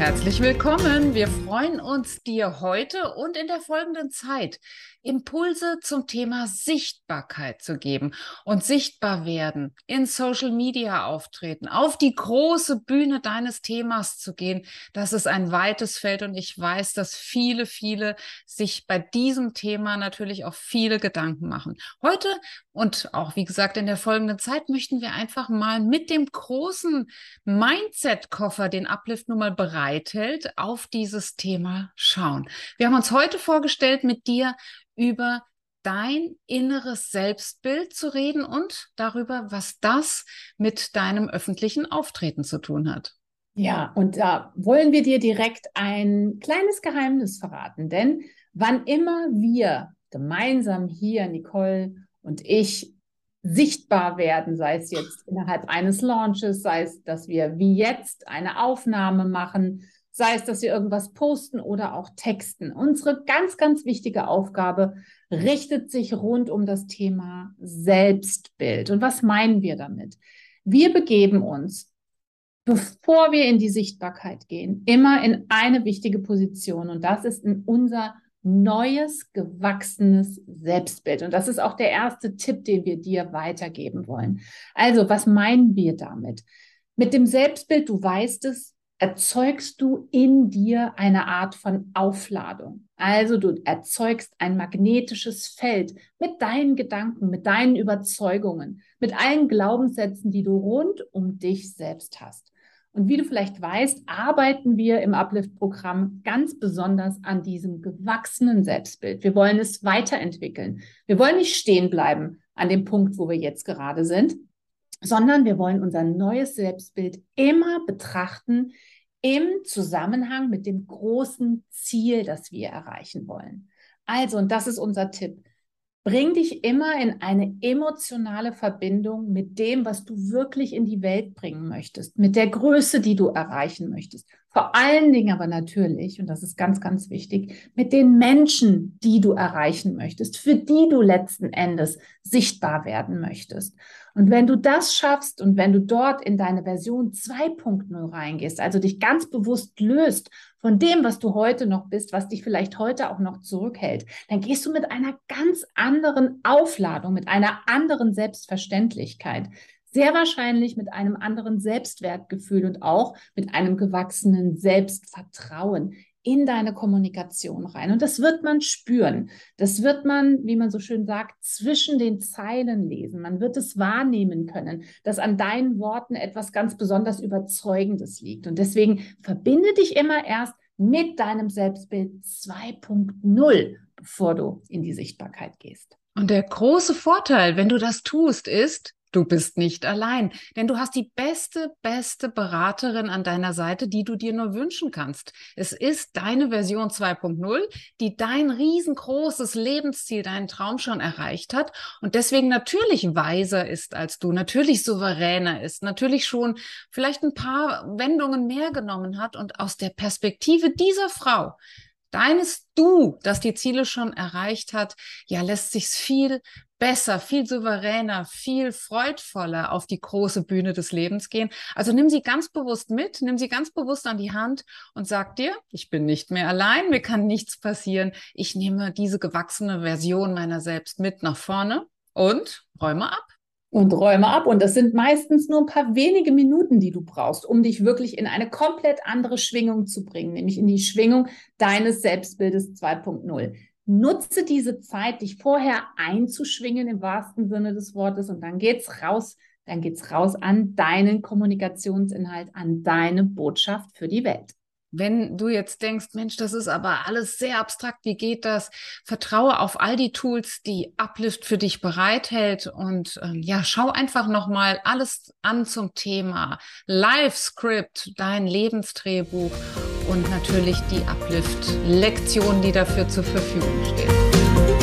Herzlich willkommen. Wir freuen uns, dir heute und in der folgenden Zeit Impulse zum Thema Sichtbarkeit zu geben und sichtbar werden, in Social Media auftreten, auf die große Bühne deines Themas zu gehen. Das ist ein weites Feld und ich weiß, dass viele, viele sich bei diesem Thema natürlich auch viele Gedanken machen. Heute und auch, wie gesagt, in der folgenden Zeit möchten wir einfach mal mit dem großen Mindset-Koffer, den Uplift nun mal bereithält, auf dieses Thema schauen. Wir haben uns heute vorgestellt, mit dir über dein inneres Selbstbild zu reden und darüber, was das mit deinem öffentlichen Auftreten zu tun hat. Ja, und da wollen wir dir direkt ein kleines Geheimnis verraten, denn wann immer wir gemeinsam hier, Nicole und ich, sichtbar werden, sei es jetzt innerhalb eines Launches, sei es, dass wir wie jetzt eine Aufnahme machen, sei es, dass wir irgendwas posten oder auch texten. Unsere ganz, ganz wichtige Aufgabe richtet sich rund um das Thema Selbstbild. Und was meinen wir damit? Wir begeben uns, bevor wir in die Sichtbarkeit gehen, immer in eine wichtige Position und das ist in unser neues, gewachsenes Selbstbild. Und das ist auch der erste Tipp, den wir dir weitergeben wollen. Also, was meinen wir damit? Mit dem Selbstbild, du weißt es, erzeugst du in dir eine Art von Aufladung. Also du erzeugst ein magnetisches Feld mit deinen Gedanken, mit deinen Überzeugungen, mit allen Glaubenssätzen, die du rund um dich selbst hast. Und wie du vielleicht weißt, arbeiten wir im Uplift-Programm ganz besonders an diesem gewachsenen Selbstbild. Wir wollen es weiterentwickeln. Wir wollen nicht stehen bleiben an dem Punkt, wo wir jetzt gerade sind, sondern wir wollen unser neues Selbstbild immer betrachten im Zusammenhang mit dem großen Ziel, das wir erreichen wollen. Also, und das ist unser Tipp. Bring dich immer in eine emotionale Verbindung mit dem, was du wirklich in die Welt bringen möchtest, mit der Größe, die du erreichen möchtest. Vor allen Dingen aber natürlich, und das ist ganz, ganz wichtig, mit den Menschen, die du erreichen möchtest, für die du letzten Endes sichtbar werden möchtest. Und wenn du das schaffst und wenn du dort in deine Version 2.0 reingehst, also dich ganz bewusst löst von dem, was du heute noch bist, was dich vielleicht heute auch noch zurückhält, dann gehst du mit einer ganz anderen Aufladung, mit einer anderen Selbstverständlichkeit, sehr wahrscheinlich mit einem anderen Selbstwertgefühl und auch mit einem gewachsenen Selbstvertrauen in deine Kommunikation rein. Und das wird man spüren. Das wird man, wie man so schön sagt, zwischen den Zeilen lesen. Man wird es wahrnehmen können, dass an deinen Worten etwas ganz besonders Überzeugendes liegt. Und deswegen verbinde dich immer erst mit deinem Selbstbild 2.0, bevor du in die Sichtbarkeit gehst. Und der große Vorteil, wenn du das tust, ist, Du bist nicht allein, denn du hast die beste, beste Beraterin an deiner Seite, die du dir nur wünschen kannst. Es ist deine Version 2.0, die dein riesengroßes Lebensziel, deinen Traum schon erreicht hat und deswegen natürlich weiser ist als du, natürlich souveräner ist, natürlich schon vielleicht ein paar Wendungen mehr genommen hat und aus der Perspektive dieser Frau deines Du, das die Ziele schon erreicht hat, ja, lässt sich's viel besser, viel souveräner, viel freudvoller auf die große Bühne des Lebens gehen. Also nimm sie ganz bewusst mit, nimm sie ganz bewusst an die Hand und sag dir, ich bin nicht mehr allein, mir kann nichts passieren. Ich nehme diese gewachsene Version meiner selbst mit nach vorne und räume ab und räume ab. Und das sind meistens nur ein paar wenige Minuten, die du brauchst, um dich wirklich in eine komplett andere Schwingung zu bringen, nämlich in die Schwingung deines Selbstbildes 2.0. Nutze diese Zeit, dich vorher einzuschwingen im wahrsten Sinne des Wortes und dann geht's raus, dann geht's raus an deinen Kommunikationsinhalt, an deine Botschaft für die Welt. Wenn du jetzt denkst, Mensch, das ist aber alles sehr abstrakt, wie geht das? Vertraue auf all die Tools, die Uplift für dich bereithält und ähm, ja, schau einfach nochmal alles an zum Thema Live Script, dein Lebensdrehbuch und natürlich die Uplift-Lektion, die dafür zur Verfügung steht.